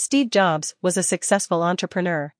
Steve Jobs was a successful entrepreneur.